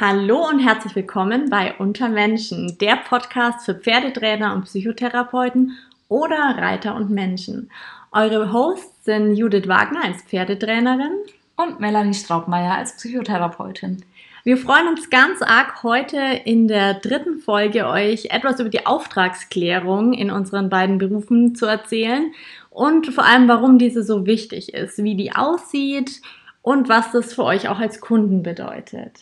Hallo und herzlich willkommen bei Unter Menschen, der Podcast für Pferdetrainer und Psychotherapeuten oder Reiter und Menschen. Eure Hosts sind Judith Wagner als Pferdetrainerin und Melanie Straubmeier als Psychotherapeutin. Wir freuen uns ganz arg heute in der dritten Folge euch etwas über die Auftragsklärung in unseren beiden Berufen zu erzählen und vor allem, warum diese so wichtig ist, wie die aussieht und was das für euch auch als Kunden bedeutet.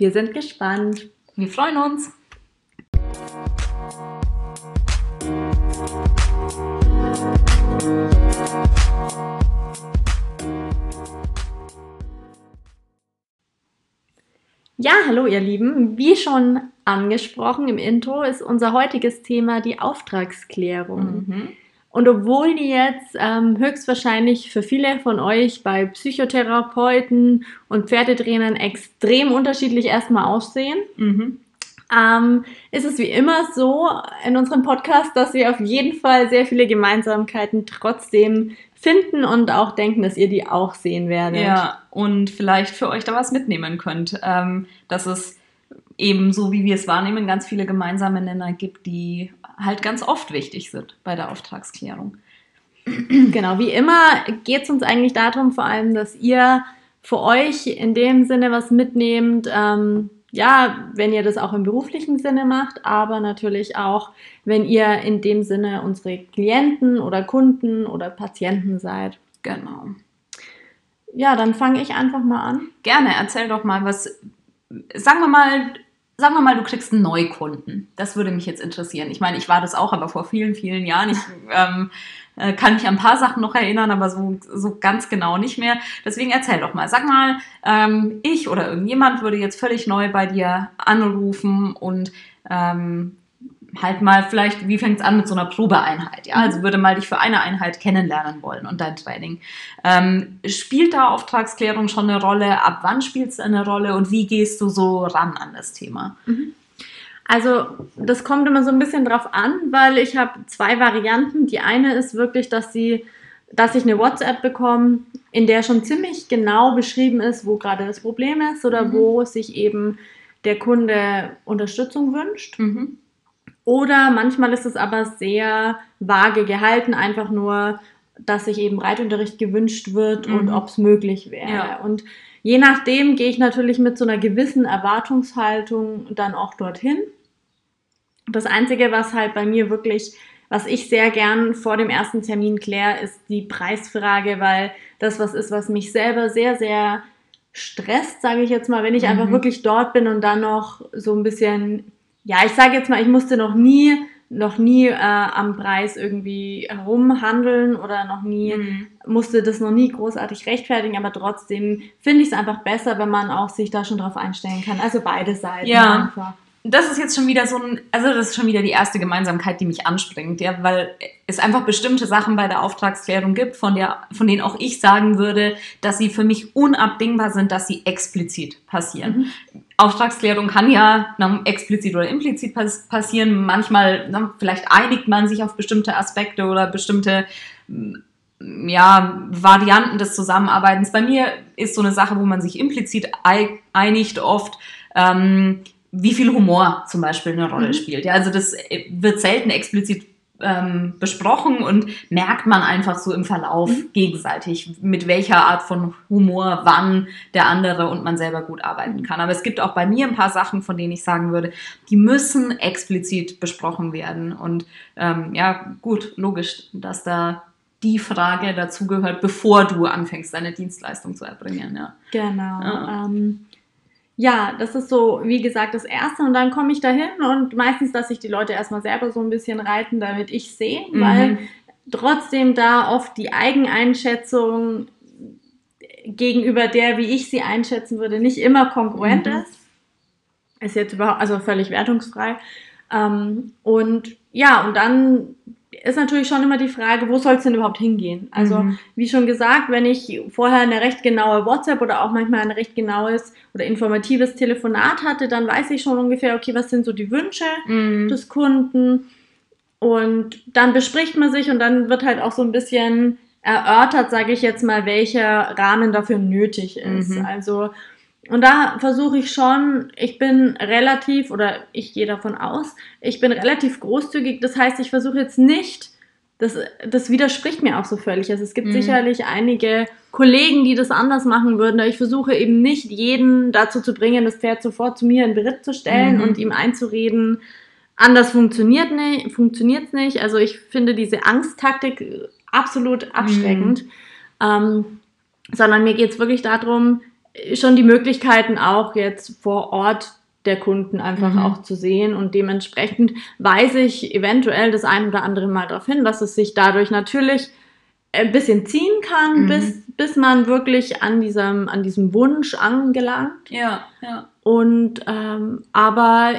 Wir sind gespannt. Wir freuen uns. Ja, hallo ihr Lieben. Wie schon angesprochen im Intro ist unser heutiges Thema die Auftragsklärung. Mhm. Und obwohl die jetzt ähm, höchstwahrscheinlich für viele von euch bei Psychotherapeuten und Pferdetrainern extrem unterschiedlich erstmal aussehen, mhm. ähm, ist es wie immer so in unserem Podcast, dass wir auf jeden Fall sehr viele Gemeinsamkeiten trotzdem finden und auch denken, dass ihr die auch sehen werdet. Ja, und vielleicht für euch da was mitnehmen könnt. Ähm, dass es eben so, wie wir es wahrnehmen, ganz viele gemeinsame Nenner gibt, die halt ganz oft wichtig sind bei der Auftragsklärung. Genau, wie immer geht es uns eigentlich darum, vor allem, dass ihr für euch in dem Sinne was mitnehmt, ähm, ja, wenn ihr das auch im beruflichen Sinne macht, aber natürlich auch, wenn ihr in dem Sinne unsere Klienten oder Kunden oder Patienten seid. Genau. Ja, dann fange ich einfach mal an. Gerne, erzähl doch mal, was, sagen wir mal, sagen wir mal, du kriegst einen Neukunden. Das würde mich jetzt interessieren. Ich meine, ich war das auch, aber vor vielen, vielen Jahren. Ich ähm, äh, kann mich an ein paar Sachen noch erinnern, aber so, so ganz genau nicht mehr. Deswegen erzähl doch mal. Sag mal, ähm, ich oder irgendjemand würde jetzt völlig neu bei dir anrufen und ähm, halt mal vielleicht, wie fängt es an mit so einer Probeeinheit? Ja, also würde mal dich für eine Einheit kennenlernen wollen und dein Training. Ähm, spielt da Auftragsklärung schon eine Rolle? Ab wann spielt es eine Rolle und wie gehst du so ran an das Thema? Mhm. Also das kommt immer so ein bisschen drauf an, weil ich habe zwei Varianten. Die eine ist wirklich, dass sie, dass ich eine WhatsApp bekomme, in der schon ziemlich genau beschrieben ist, wo gerade das Problem ist oder mhm. wo sich eben der Kunde Unterstützung wünscht. Mhm. Oder manchmal ist es aber sehr vage gehalten, einfach nur, dass sich eben Reitunterricht gewünscht wird mhm. und ob es möglich wäre. Ja. Und je nachdem gehe ich natürlich mit so einer gewissen Erwartungshaltung dann auch dorthin. Das Einzige, was halt bei mir wirklich, was ich sehr gern vor dem ersten Termin kläre, ist die Preisfrage, weil das was ist, was mich selber sehr, sehr stresst, sage ich jetzt mal, wenn ich mhm. einfach wirklich dort bin und dann noch so ein bisschen ja, ich sage jetzt mal, ich musste noch nie, noch nie äh, am Preis irgendwie herumhandeln oder noch nie, mhm. musste das noch nie großartig rechtfertigen, aber trotzdem finde ich es einfach besser, wenn man auch sich da schon drauf einstellen kann. Also beide Seiten ja. einfach das ist jetzt schon wieder so ein, also das ist schon wieder die erste Gemeinsamkeit, die mich anspringt, ja, weil es einfach bestimmte Sachen bei der Auftragsklärung gibt, von der, von denen auch ich sagen würde, dass sie für mich unabdingbar sind, dass sie explizit passieren. Mhm. Auftragsklärung kann ja na, explizit oder implizit pass passieren. Manchmal, na, vielleicht einigt man sich auf bestimmte Aspekte oder bestimmte ja, Varianten des Zusammenarbeitens. Bei mir ist so eine Sache, wo man sich implizit einigt oft. Ähm, wie viel Humor zum Beispiel eine Rolle mhm. spielt. Ja, also das äh, wird selten explizit ähm, besprochen und merkt man einfach so im Verlauf mhm. gegenseitig, mit welcher Art von Humor wann der andere und man selber gut arbeiten kann. Aber es gibt auch bei mir ein paar Sachen, von denen ich sagen würde, die müssen explizit besprochen werden. Und ähm, ja, gut, logisch, dass da die Frage dazugehört, bevor du anfängst, deine Dienstleistung zu erbringen. Ja. Genau. Ja. Ähm ja, das ist so, wie gesagt, das Erste. Und dann komme ich dahin und meistens lasse ich die Leute erstmal selber so ein bisschen reiten, damit ich sehe, mhm. weil trotzdem da oft die Eigeneinschätzung gegenüber der, wie ich sie einschätzen würde, nicht immer kongruent mhm. ist. Ist jetzt überhaupt, also völlig wertungsfrei. Ähm, und ja, und dann ist natürlich schon immer die Frage, wo soll es denn überhaupt hingehen? Also, mhm. wie schon gesagt, wenn ich vorher eine recht genaue WhatsApp oder auch manchmal ein recht genaues oder informatives Telefonat hatte, dann weiß ich schon ungefähr, okay, was sind so die Wünsche mhm. des Kunden? Und dann bespricht man sich und dann wird halt auch so ein bisschen erörtert, sage ich jetzt mal, welcher Rahmen dafür nötig ist. Mhm. Also, und da versuche ich schon, ich bin relativ, oder ich gehe davon aus, ich bin relativ großzügig. Das heißt, ich versuche jetzt nicht, das, das widerspricht mir auch so völlig. Also es gibt mhm. sicherlich einige Kollegen, die das anders machen würden. Ich versuche eben nicht, jeden dazu zu bringen, das Pferd sofort zu mir in Beritt zu stellen mhm. und ihm einzureden, anders funktioniert nicht, funktioniert's nicht. Also ich finde diese Angsttaktik absolut abschreckend. Mhm. Ähm, sondern mir geht es wirklich darum, schon die Möglichkeiten auch jetzt vor Ort der Kunden einfach mhm. auch zu sehen und dementsprechend weise ich eventuell das ein oder andere Mal darauf hin, dass es sich dadurch natürlich ein bisschen ziehen kann, mhm. bis, bis man wirklich an diesem, an diesem Wunsch angelangt. Ja, ja. Und ähm, aber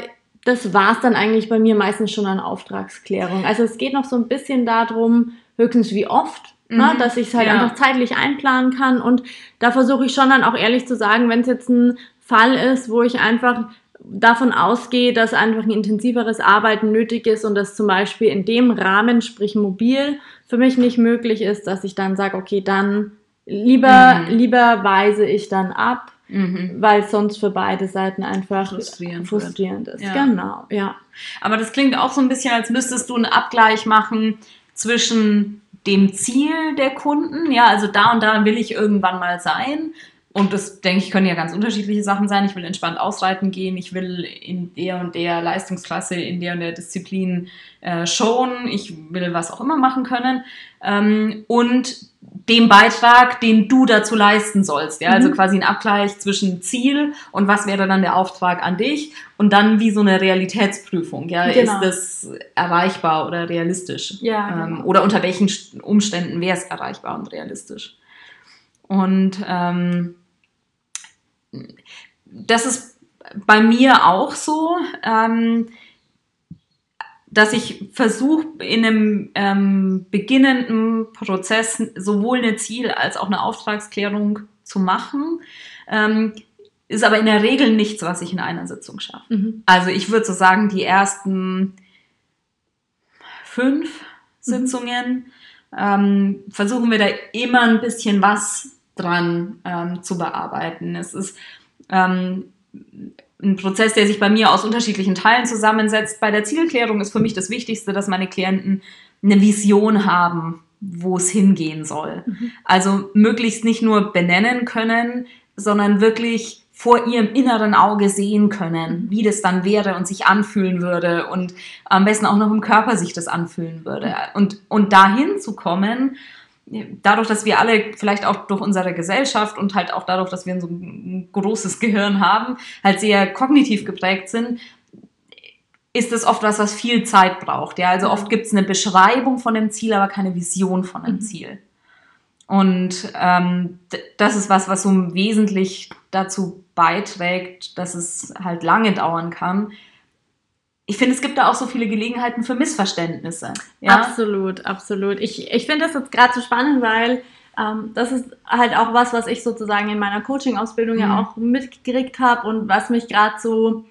das war es dann eigentlich bei mir meistens schon an Auftragsklärung. Also es geht noch so ein bisschen darum, höchstens wie oft? Mhm. Ne, dass ich es halt ja. einfach zeitlich einplanen kann. Und da versuche ich schon dann auch ehrlich zu sagen, wenn es jetzt ein Fall ist, wo ich einfach davon ausgehe, dass einfach ein intensiveres Arbeiten nötig ist und das zum Beispiel in dem Rahmen, sprich mobil, für mich nicht möglich ist, dass ich dann sage, okay, dann lieber, mhm. lieber weise ich dann ab, mhm. weil es sonst für beide Seiten einfach frustrierend, frustrierend ist. Ja. Genau, ja. Aber das klingt auch so ein bisschen, als müsstest du einen Abgleich machen zwischen dem Ziel der Kunden. Ja, also da und da will ich irgendwann mal sein. Und das, denke ich, können ja ganz unterschiedliche Sachen sein. Ich will entspannt ausreiten gehen, ich will in der und der Leistungsklasse, in der und der Disziplin äh, showen, ich will was auch immer machen können. Ähm, und dem Beitrag, den du dazu leisten sollst. Ja? Also mhm. quasi ein Abgleich zwischen Ziel und was wäre dann der Auftrag an dich und dann wie so eine Realitätsprüfung. Ja? Genau. Ist das erreichbar oder realistisch? Ja, ähm, genau. oder unter welchen Umständen wäre es erreichbar und realistisch? Und ähm, das ist bei mir auch so. Ähm, dass ich versuche, in einem ähm, beginnenden Prozess sowohl eine Ziel- als auch eine Auftragsklärung zu machen. Ähm, ist aber in der Regel nichts, was ich in einer Sitzung schaffe. Mhm. Also ich würde so sagen, die ersten fünf mhm. Sitzungen ähm, versuchen wir da immer ein bisschen was dran ähm, zu bearbeiten. Es ist ähm, ein Prozess, der sich bei mir aus unterschiedlichen Teilen zusammensetzt. Bei der Zielklärung ist für mich das Wichtigste, dass meine Klienten eine Vision haben, wo es hingehen soll. Mhm. Also möglichst nicht nur benennen können, sondern wirklich vor ihrem inneren Auge sehen können, wie das dann wäre und sich anfühlen würde und am besten auch noch im Körper sich das anfühlen würde. Und, und dahin zu kommen, dadurch, dass wir alle vielleicht auch durch unsere Gesellschaft und halt auch dadurch, dass wir so ein großes Gehirn haben, halt sehr kognitiv geprägt sind, ist es oft was, was viel Zeit braucht. Ja, also oft gibt es eine Beschreibung von dem Ziel, aber keine Vision von dem mhm. Ziel. Und ähm, das ist was, was so wesentlich dazu beiträgt, dass es halt lange dauern kann, ich finde, es gibt da auch so viele Gelegenheiten für Missverständnisse. Ja? Absolut, absolut. Ich, ich finde das jetzt gerade so spannend, weil ähm, das ist halt auch was, was ich sozusagen in meiner Coaching-Ausbildung mhm. ja auch mitgekriegt habe und was mich gerade so,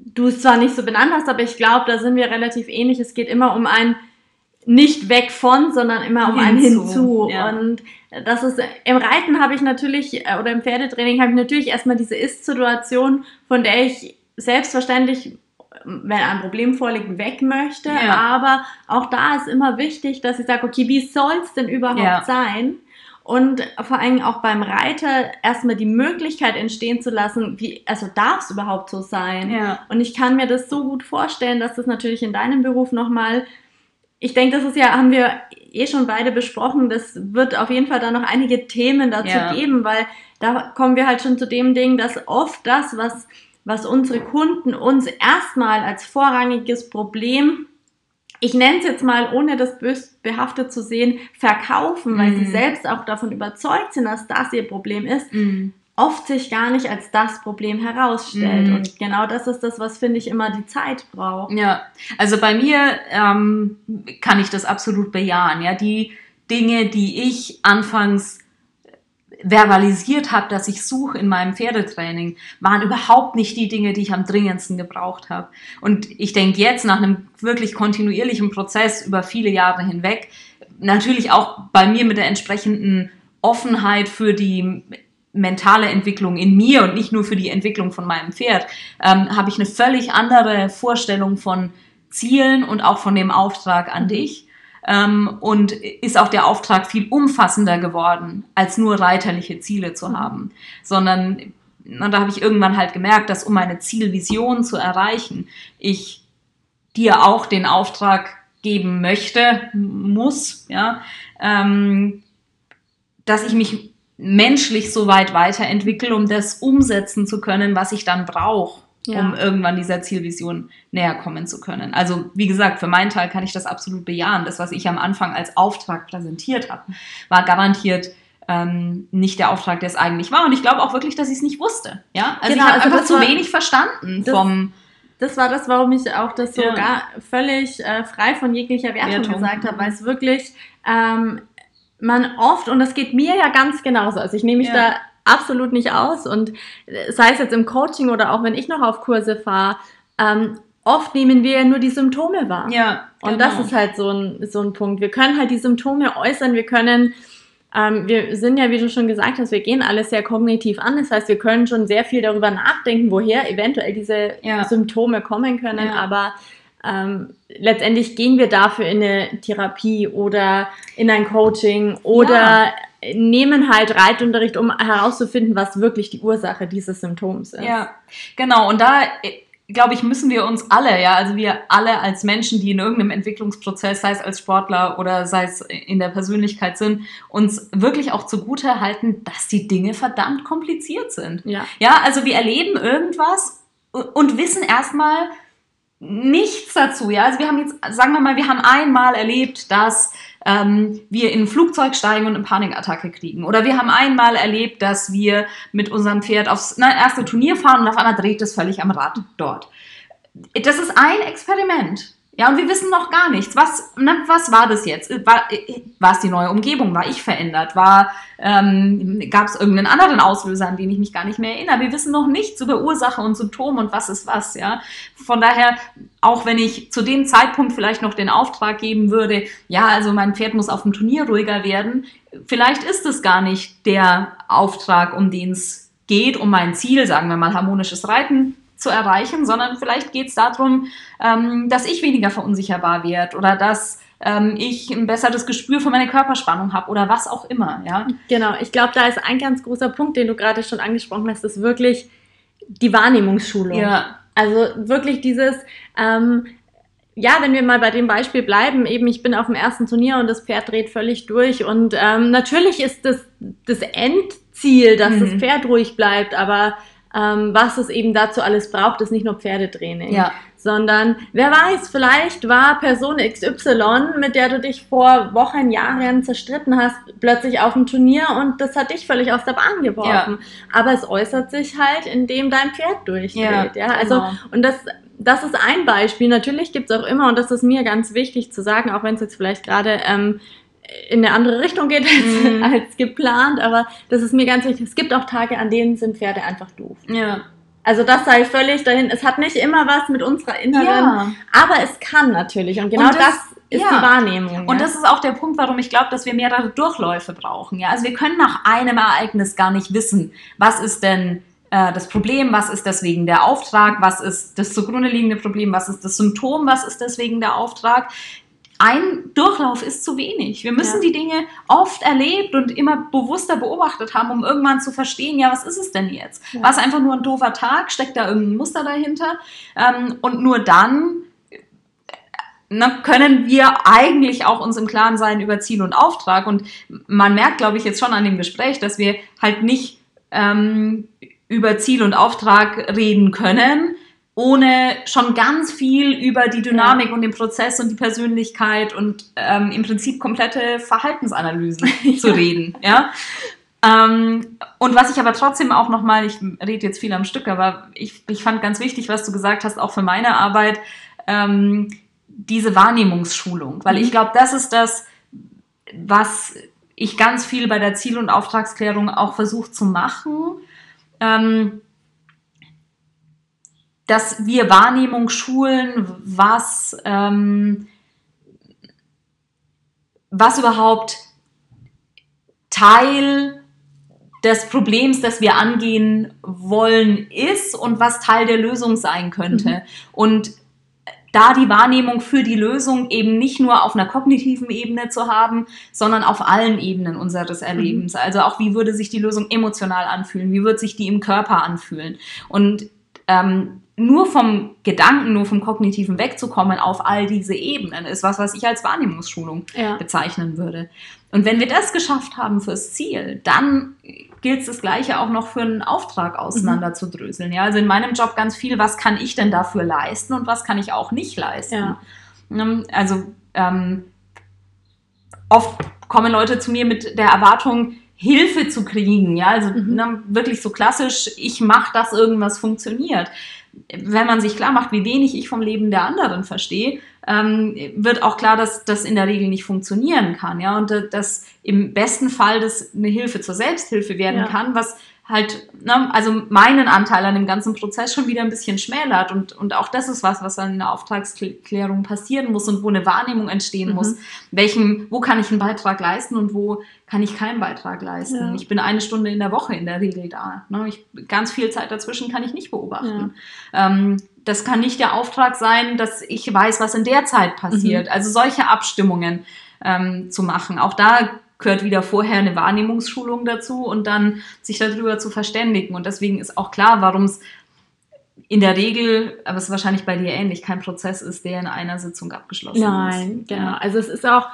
du es zwar nicht so benannt hast, aber ich glaube, da sind wir relativ ähnlich. Es geht immer um ein nicht weg von, sondern immer um hinzu. ein hinzu. Ja. Und das ist, im Reiten habe ich natürlich, äh, oder im Pferdetraining habe ich natürlich erstmal diese Ist-Situation, von der ich selbstverständlich wenn ein Problem vorliegt, weg möchte. Ja. Aber auch da ist immer wichtig, dass ich sage, okay, wie soll es denn überhaupt ja. sein? Und vor allem auch beim Reiter erstmal die Möglichkeit entstehen zu lassen, wie, also darf es überhaupt so sein? Ja. Und ich kann mir das so gut vorstellen, dass das natürlich in deinem Beruf nochmal, ich denke, das ist ja, haben wir eh schon beide besprochen, das wird auf jeden Fall da noch einige Themen dazu geben, weil da kommen wir halt schon zu dem Ding, dass oft das, was was unsere Kunden uns erstmal als vorrangiges Problem, ich nenne es jetzt mal, ohne das bös behaftet zu sehen, verkaufen, weil mm. sie mhm. selbst auch davon überzeugt sind, dass das ihr Problem ist, mm. oft sich gar nicht als das Problem herausstellt. Mm. Und genau das ist das, was, finde ich, immer die Zeit braucht. Ja, also bei mir ähm, kann ich das absolut bejahen. Ja, die Dinge, die ich anfangs verbalisiert habe, dass ich suche in meinem Pferdetraining, waren überhaupt nicht die Dinge, die ich am dringendsten gebraucht habe. Und ich denke jetzt nach einem wirklich kontinuierlichen Prozess über viele Jahre hinweg, natürlich auch bei mir mit der entsprechenden Offenheit für die mentale Entwicklung in mir und nicht nur für die Entwicklung von meinem Pferd, ähm, habe ich eine völlig andere Vorstellung von Zielen und auch von dem Auftrag an dich. Ähm, und ist auch der Auftrag viel umfassender geworden, als nur reiterliche Ziele zu mhm. haben, sondern und da habe ich irgendwann halt gemerkt, dass um meine Zielvision zu erreichen, ich dir auch den Auftrag geben möchte, muss, ja, ähm, dass ich mich menschlich so weit weiterentwickle, um das umsetzen zu können, was ich dann brauche, ja. um irgendwann dieser Zielvision näher kommen zu können. Also wie gesagt, für meinen Teil kann ich das absolut bejahen. Das, was ich am Anfang als Auftrag präsentiert habe, war garantiert ähm, nicht der Auftrag, der es eigentlich war. Und ich glaube auch wirklich, dass ich es nicht wusste. Ja, also genau, ich habe also einfach zu war, wenig verstanden das, vom. Das war das, warum ich auch das so ja. gar völlig äh, frei von jeglicher Wertung, Wertung. gesagt habe, weil es wirklich ähm, man oft, und das geht mir ja ganz genauso, also ich nehme mich ja. Absolut nicht aus und äh, sei es jetzt im Coaching oder auch wenn ich noch auf Kurse fahre, ähm, oft nehmen wir ja nur die Symptome wahr. Ja. Genau. Und das ist halt so ein, so ein Punkt. Wir können halt die Symptome äußern, wir können ähm, wir sind ja, wie du schon gesagt hast, wir gehen alles sehr kognitiv an. Das heißt, wir können schon sehr viel darüber nachdenken, woher eventuell diese ja. Symptome kommen können. Ja. Aber ähm, letztendlich gehen wir dafür in eine Therapie oder in ein Coaching oder ja. Nehmen halt Reitunterricht, um herauszufinden, was wirklich die Ursache dieses Symptoms ist. Ja, genau. Und da glaube ich, müssen wir uns alle, ja, also wir alle als Menschen, die in irgendeinem Entwicklungsprozess, sei es als Sportler oder sei es in der Persönlichkeit sind, uns wirklich auch zugute halten, dass die Dinge verdammt kompliziert sind. Ja. Ja, also wir erleben irgendwas und wissen erstmal nichts dazu, ja. Also wir haben jetzt, sagen wir mal, wir haben einmal erlebt, dass ähm, wir in ein Flugzeug steigen und eine Panikattacke kriegen. Oder wir haben einmal erlebt, dass wir mit unserem Pferd aufs na, erste Turnier fahren und auf einmal dreht es völlig am Rad dort. Das ist ein Experiment. Ja, und wir wissen noch gar nichts. Was, ne, was war das jetzt? War, war es die neue Umgebung? War ich verändert? Ähm, gab es irgendeinen anderen Auslöser, an den ich mich gar nicht mehr erinnere? Wir wissen noch nichts über Ursache und Symptom und was ist was, ja. Von daher, auch wenn ich zu dem Zeitpunkt vielleicht noch den Auftrag geben würde, ja, also mein Pferd muss auf dem Turnier ruhiger werden, vielleicht ist es gar nicht der Auftrag, um den es geht, um mein Ziel, sagen wir mal harmonisches Reiten zu erreichen, sondern vielleicht geht es darum, ähm, dass ich weniger verunsicherbar werde oder dass ähm, ich ein besseres Gespür für meine Körperspannung habe oder was auch immer. Ja? Genau, ich glaube, da ist ein ganz großer Punkt, den du gerade schon angesprochen hast, ist wirklich die Wahrnehmungsschulung. Ja. Also wirklich dieses, ähm, ja, wenn wir mal bei dem Beispiel bleiben, eben ich bin auf dem ersten Turnier und das Pferd dreht völlig durch und ähm, natürlich ist das das Endziel, dass mhm. das Pferd ruhig bleibt, aber ähm, was es eben dazu alles braucht, ist nicht nur Pferdetraining. Ja. Sondern, wer weiß, vielleicht war Person XY, mit der du dich vor Wochen, Jahren zerstritten hast, plötzlich auf dem Turnier und das hat dich völlig aus der Bahn geworfen. Ja. Aber es äußert sich halt, indem dein Pferd durchdreht. Ja, ja? Also, genau. und das, das ist ein Beispiel. Natürlich gibt es auch immer, und das ist mir ganz wichtig zu sagen, auch wenn es jetzt vielleicht gerade ähm, in eine andere Richtung geht als, mhm. als geplant, aber das ist mir ganz wichtig. Es gibt auch Tage, an denen sind Pferde einfach doof. Ja. Also das sei völlig dahin. Es hat nicht immer was mit unserer inneren, ja. aber es kann natürlich. Und genau und das, das, ist ja. die Wahrnehmung. Und ja. das ist auch der Punkt, warum ich glaube, dass wir mehrere Durchläufe brauchen. Ja, also wir können nach einem Ereignis gar nicht wissen, was ist denn äh, das Problem, was ist deswegen der Auftrag, was ist das zugrunde liegende Problem, was ist das Symptom, was ist deswegen der Auftrag ein Durchlauf ist zu wenig. Wir müssen ja. die Dinge oft erlebt und immer bewusster beobachtet haben, um irgendwann zu verstehen, ja, was ist es denn jetzt? Ja. War es einfach nur ein doofer Tag? Steckt da irgendein Muster dahinter? Ähm, und nur dann na, ne, können wir eigentlich auch uns im Klaren sein über Ziel und Auftrag. Und man merkt, glaube ich, jetzt schon an dem Gespräch, dass wir halt nicht ähm, über Ziel und Auftrag reden können, ohne schon ganz viel über die Dynamik und den Prozess und die Persönlichkeit und ähm, im Prinzip komplette Verhaltensanalysen ja. zu reden. Ja? Ähm, und was ich aber trotzdem auch nochmal, ich rede jetzt viel am Stück, aber ich, ich fand ganz wichtig, was du gesagt hast, auch für meine Arbeit, ähm, diese Wahrnehmungsschulung. Weil ich mhm. glaube, das ist das, was ich ganz viel bei der Ziel- und Auftragsklärung auch versuche zu machen. Ähm, dass wir Wahrnehmung schulen, was, ähm, was überhaupt Teil des Problems, das wir angehen wollen, ist und was Teil der Lösung sein könnte. Mhm. Und da die Wahrnehmung für die Lösung eben nicht nur auf einer kognitiven Ebene zu haben, sondern auf allen Ebenen unseres Erlebens. Mhm. Also auch, wie würde sich die Lösung emotional anfühlen? Wie wird sich die im Körper anfühlen? Und ähm, nur vom Gedanken, nur vom Kognitiven wegzukommen auf all diese Ebenen, ist was, was ich als Wahrnehmungsschulung ja. bezeichnen würde. Und wenn wir das geschafft haben fürs Ziel, dann gilt es das Gleiche auch noch für einen Auftrag auseinanderzudröseln. Ja, also in meinem Job ganz viel, was kann ich denn dafür leisten und was kann ich auch nicht leisten. Ja. Ähm, also ähm, oft kommen Leute zu mir mit der Erwartung, Hilfe zu kriegen. Ja, also mhm. ne, wirklich so klassisch, ich mache, dass irgendwas funktioniert wenn man sich klar macht, wie wenig ich vom Leben der anderen verstehe, ähm, wird auch klar, dass das in der Regel nicht funktionieren kann, ja, und äh, dass im besten Fall das eine Hilfe zur Selbsthilfe werden ja. kann, was halt, ne, also meinen Anteil an dem ganzen Prozess schon wieder ein bisschen schmälert. Und, und auch das ist was, was in der Auftragsklärung passieren muss und wo eine Wahrnehmung entstehen mhm. muss. Welchen, wo kann ich einen Beitrag leisten und wo kann ich keinen Beitrag leisten? Ja. Ich bin eine Stunde in der Woche in der Regel da. Ne? Ich, ganz viel Zeit dazwischen kann ich nicht beobachten. Ja. Ähm, das kann nicht der Auftrag sein, dass ich weiß, was in der Zeit passiert. Mhm. Also solche Abstimmungen ähm, zu machen. Auch da gehört wieder vorher eine Wahrnehmungsschulung dazu und dann sich darüber zu verständigen. Und deswegen ist auch klar, warum es in der Regel, aber es ist wahrscheinlich bei dir ähnlich, kein Prozess ist, der in einer Sitzung abgeschlossen Nein, ist. Nein, genau. Also es ist auch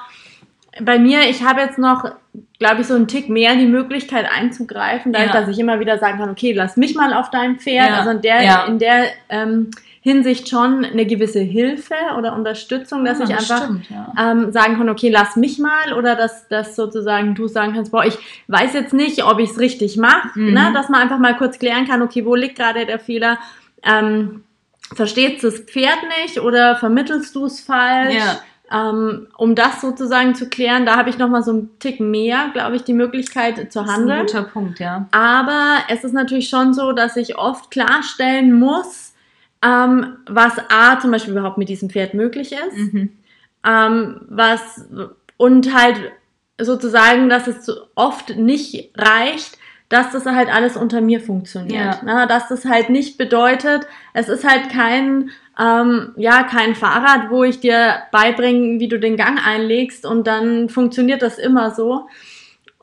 bei mir, ich habe jetzt noch, glaube ich, so einen Tick mehr die Möglichkeit einzugreifen, dadurch, ja. dass ich immer wieder sagen kann, okay, lass mich mal auf dein Pferd. Ja. Also in der, ja. in der ähm, Hinsicht schon eine gewisse Hilfe oder Unterstützung, dass ja, ich einfach stimmt, ja. ähm, sagen kann, okay, lass mich mal oder dass, dass sozusagen du sagen kannst, boah, ich weiß jetzt nicht, ob ich es richtig mache, mhm. ne? dass man einfach mal kurz klären kann, okay, wo liegt gerade der Fehler? Ähm, versteht das Pferd nicht oder vermittelst du es falsch? Ja. Ähm, um das sozusagen zu klären, da habe ich nochmal so einen Tick mehr, glaube ich, die Möglichkeit zu handeln. Das ist ein guter Punkt, ja. Aber es ist natürlich schon so, dass ich oft klarstellen muss, ähm, was A zum Beispiel überhaupt mit diesem Pferd möglich ist, mhm. ähm, was und halt sozusagen, dass es oft nicht reicht, dass das halt alles unter mir funktioniert. Ja. Na, dass das halt nicht bedeutet, es ist halt kein, ähm, ja, kein Fahrrad, wo ich dir beibringe, wie du den Gang einlegst und dann funktioniert das immer so,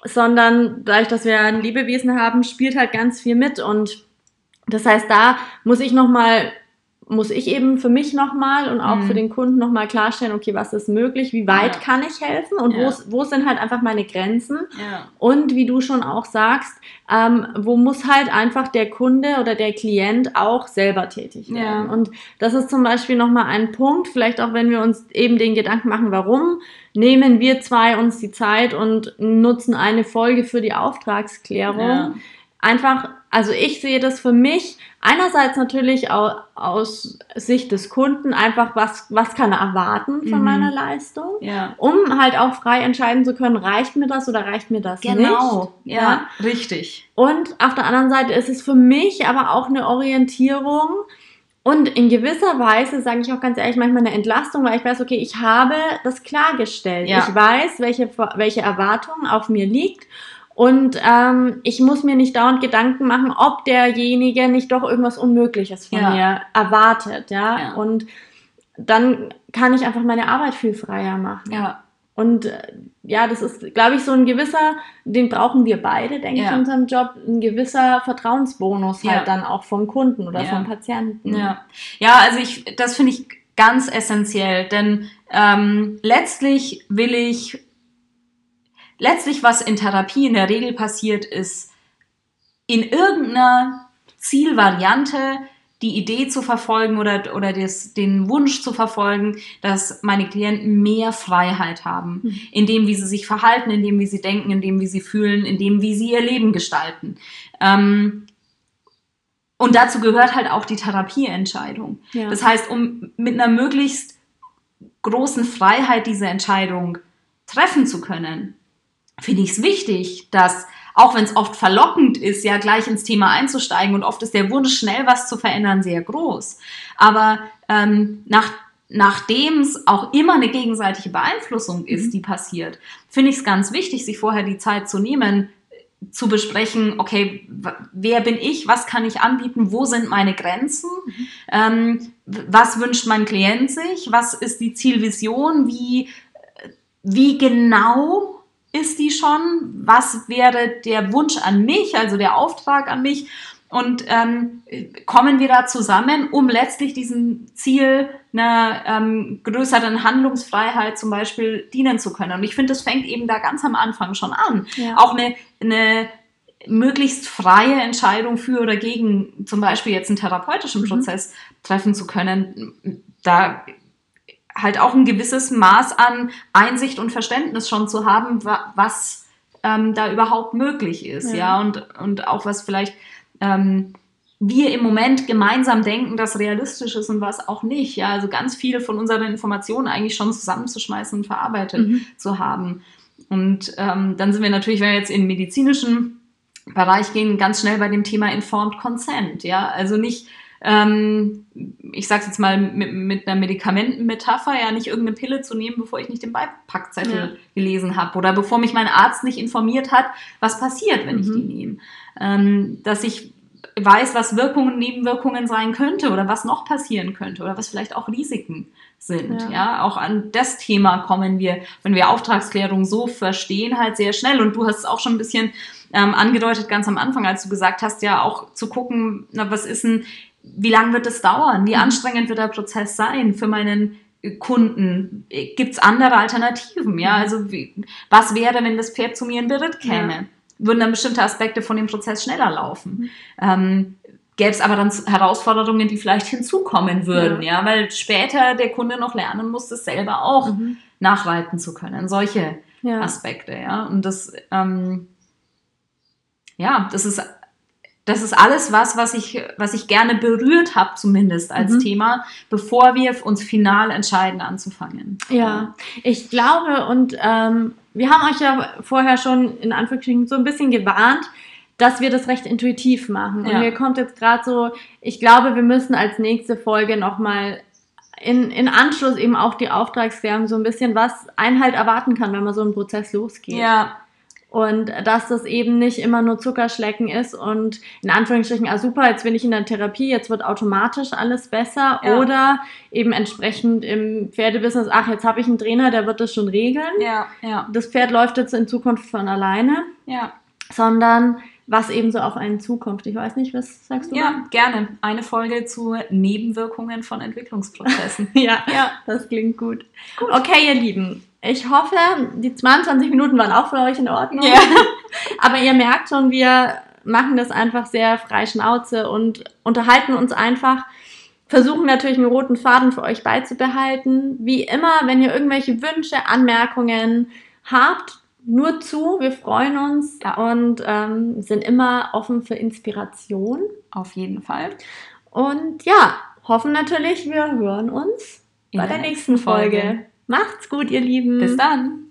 sondern dadurch, dass wir ein Lebewesen haben, spielt halt ganz viel mit und das heißt, da muss ich nochmal muss ich eben für mich nochmal und auch mhm. für den Kunden nochmal klarstellen, okay, was ist möglich, wie weit ja. kann ich helfen und ja. wo, wo sind halt einfach meine Grenzen. Ja. Und wie du schon auch sagst, ähm, wo muss halt einfach der Kunde oder der Klient auch selber tätig werden. Und das ist zum Beispiel nochmal ein Punkt, vielleicht auch wenn wir uns eben den Gedanken machen, warum nehmen wir zwei uns die Zeit und nutzen eine Folge für die Auftragsklärung. Einfach, also ich sehe das für mich Einerseits natürlich aus Sicht des Kunden einfach, was, was kann er erwarten von mhm. meiner Leistung, ja. um halt auch frei entscheiden zu können, reicht mir das oder reicht mir das genau. nicht. Genau, ja, ja, richtig. Und auf der anderen Seite ist es für mich aber auch eine Orientierung, und in gewisser Weise, sage ich auch ganz ehrlich, manchmal eine Entlastung, weil ich weiß, okay, ich habe das klargestellt. Ja. Ich weiß, welche, welche Erwartung auf mir liegt und ähm, ich muss mir nicht dauernd Gedanken machen, ob derjenige nicht doch irgendwas Unmögliches von ja. mir erwartet, ja? ja. Und dann kann ich einfach meine Arbeit viel freier machen. Ja. Und äh, ja, das ist, glaube ich, so ein gewisser, den brauchen wir beide, denke ja. ich, in unserem Job, ein gewisser Vertrauensbonus halt dann auch vom Kunden oder vom Patienten. Ja, ja also ich, das finde ich ganz essentiell, denn ähm, letztlich will ich letztlich, was in Therapie in der Regel passiert, ist in irgendeiner Zielvariante die Idee zu verfolgen oder, oder des, den Wunsch zu verfolgen, dass meine Klienten mehr Freiheit haben, mhm. in dem, wie sie sich verhalten, in dem, wie sie denken, in dem, wie sie fühlen, in dem, wie sie ihr Leben gestalten. Ähm, und dazu gehört halt auch die Therapieentscheidung. Ja. Das heißt, um mit einer möglichst großen Freiheit diese Entscheidung treffen zu können, finde ich es wichtig, dass auch wenn es oft verlockend ist, ja gleich ins Thema einzusteigen und oft ist der Wunsch, schnell was zu verändern, sehr groß. Aber ähm, nach, nachdem es auch immer eine gegenseitige Beeinflussung ist, mhm. die passiert, finde ich es ganz wichtig, sich vorher die Zeit zu nehmen, zu besprechen, okay, wer bin ich, was kann ich anbieten, wo sind meine Grenzen, mhm. ähm, was wünscht mein Klient sich, was ist die Zielvision, wie, wie genau ist die schon, was wäre der Wunsch an mich, also der Auftrag an mich und ähm, kommen wir da zusammen, um letztlich diesem Ziel einer ähm, größeren Handlungsfreiheit zum Beispiel dienen zu können. Und ich finde, das fängt eben da ganz am Anfang schon an. Ja. Auch eine, eine möglichst freie Entscheidung für oder gegen zum Beispiel jetzt einen therapeutischen mhm. Prozess treffen zu können. Da halt auch ein gewisses Maß an Einsicht und Verständnis schon zu haben, was ähm, da überhaupt möglich ist, ja, ja? und, und auch was vielleicht ähm, wir im Moment gemeinsam denken, dass realistisch ist und was auch nicht. Ja, also ganz viele von unseren Informationen eigentlich schon zusammenzuschmeißen und verarbeitet mhm. zu haben. Und ähm, dann sind wir natürlich, wenn wir jetzt in den medizinischen Bereich gehen, ganz schnell bei dem Thema Informed Consent. Ja, also nicht ähm, ich sage jetzt mal mit, mit einer Medikamentenmetapher, ja nicht irgendeine Pille zu nehmen, bevor ich nicht den Beipackzettel ja. gelesen habe oder bevor mich mein Arzt nicht informiert hat, was passiert, wenn mhm. ich die nehme ähm, dass ich weiß, was Wirkungen, Nebenwirkungen sein könnte oder was noch passieren könnte oder was vielleicht auch Risiken sind. Ja. ja. auch an das Thema kommen wir, wenn wir Auftragsklärung so verstehen, halt sehr schnell. Und du hast es auch schon ein bisschen ähm, angedeutet, ganz am Anfang, als du gesagt hast, ja auch zu gucken, na, was ist denn, wie lange wird es dauern? Wie mhm. anstrengend wird der Prozess sein für meinen Kunden? Gibt es andere Alternativen? Ja, mhm. also wie, was wäre, wenn das Pferd zu mir in Beritt käme? Ja würden dann bestimmte Aspekte von dem Prozess schneller laufen. Mhm. Ähm, Gäbe es aber dann Herausforderungen, die vielleicht hinzukommen würden, ja, ja weil später der Kunde noch lernen muss, das selber auch mhm. nachreiten zu können. Solche ja. Aspekte, ja. Und das, ähm, ja, das ist das ist alles was, was ich, was ich gerne berührt habe, zumindest als mhm. Thema, bevor wir uns final entscheiden, anzufangen. Ja, ich glaube, und ähm, wir haben euch ja vorher schon in Anführungsstrichen so ein bisschen gewarnt, dass wir das recht intuitiv machen. Und mir kommt jetzt gerade so, ich glaube, wir müssen als nächste Folge nochmal in, in Anschluss eben auch die Auftragsklärung so ein bisschen, was einen halt erwarten kann, wenn man so einen Prozess losgeht. Ja, und dass das eben nicht immer nur Zuckerschlecken ist und in Anführungsstrichen, ah super, jetzt bin ich in der Therapie, jetzt wird automatisch alles besser ja. oder eben entsprechend im Pferdebusiness, ach, jetzt habe ich einen Trainer, der wird das schon regeln. Ja, ja. Das Pferd läuft jetzt in Zukunft von alleine. Ja. Sondern was eben so auf einen zukommt. Ich weiß nicht, was sagst du? Ja, da? gerne. Eine Folge zu Nebenwirkungen von Entwicklungsprozessen. ja, ja, das klingt gut. gut. Okay, ihr Lieben. Ich hoffe, die 22 Minuten waren auch für euch in Ordnung. Ja. Aber ihr merkt schon, wir machen das einfach sehr frei Schnauze und unterhalten uns einfach. Versuchen natürlich einen roten Faden für euch beizubehalten. Wie immer, wenn ihr irgendwelche Wünsche, Anmerkungen habt, nur zu. Wir freuen uns ja. und ähm, sind immer offen für Inspiration. Auf jeden Fall. Und ja, hoffen natürlich, wir hören uns In bei der, der nächsten Folge. Folge. Macht's gut, ihr Lieben. Bis dann.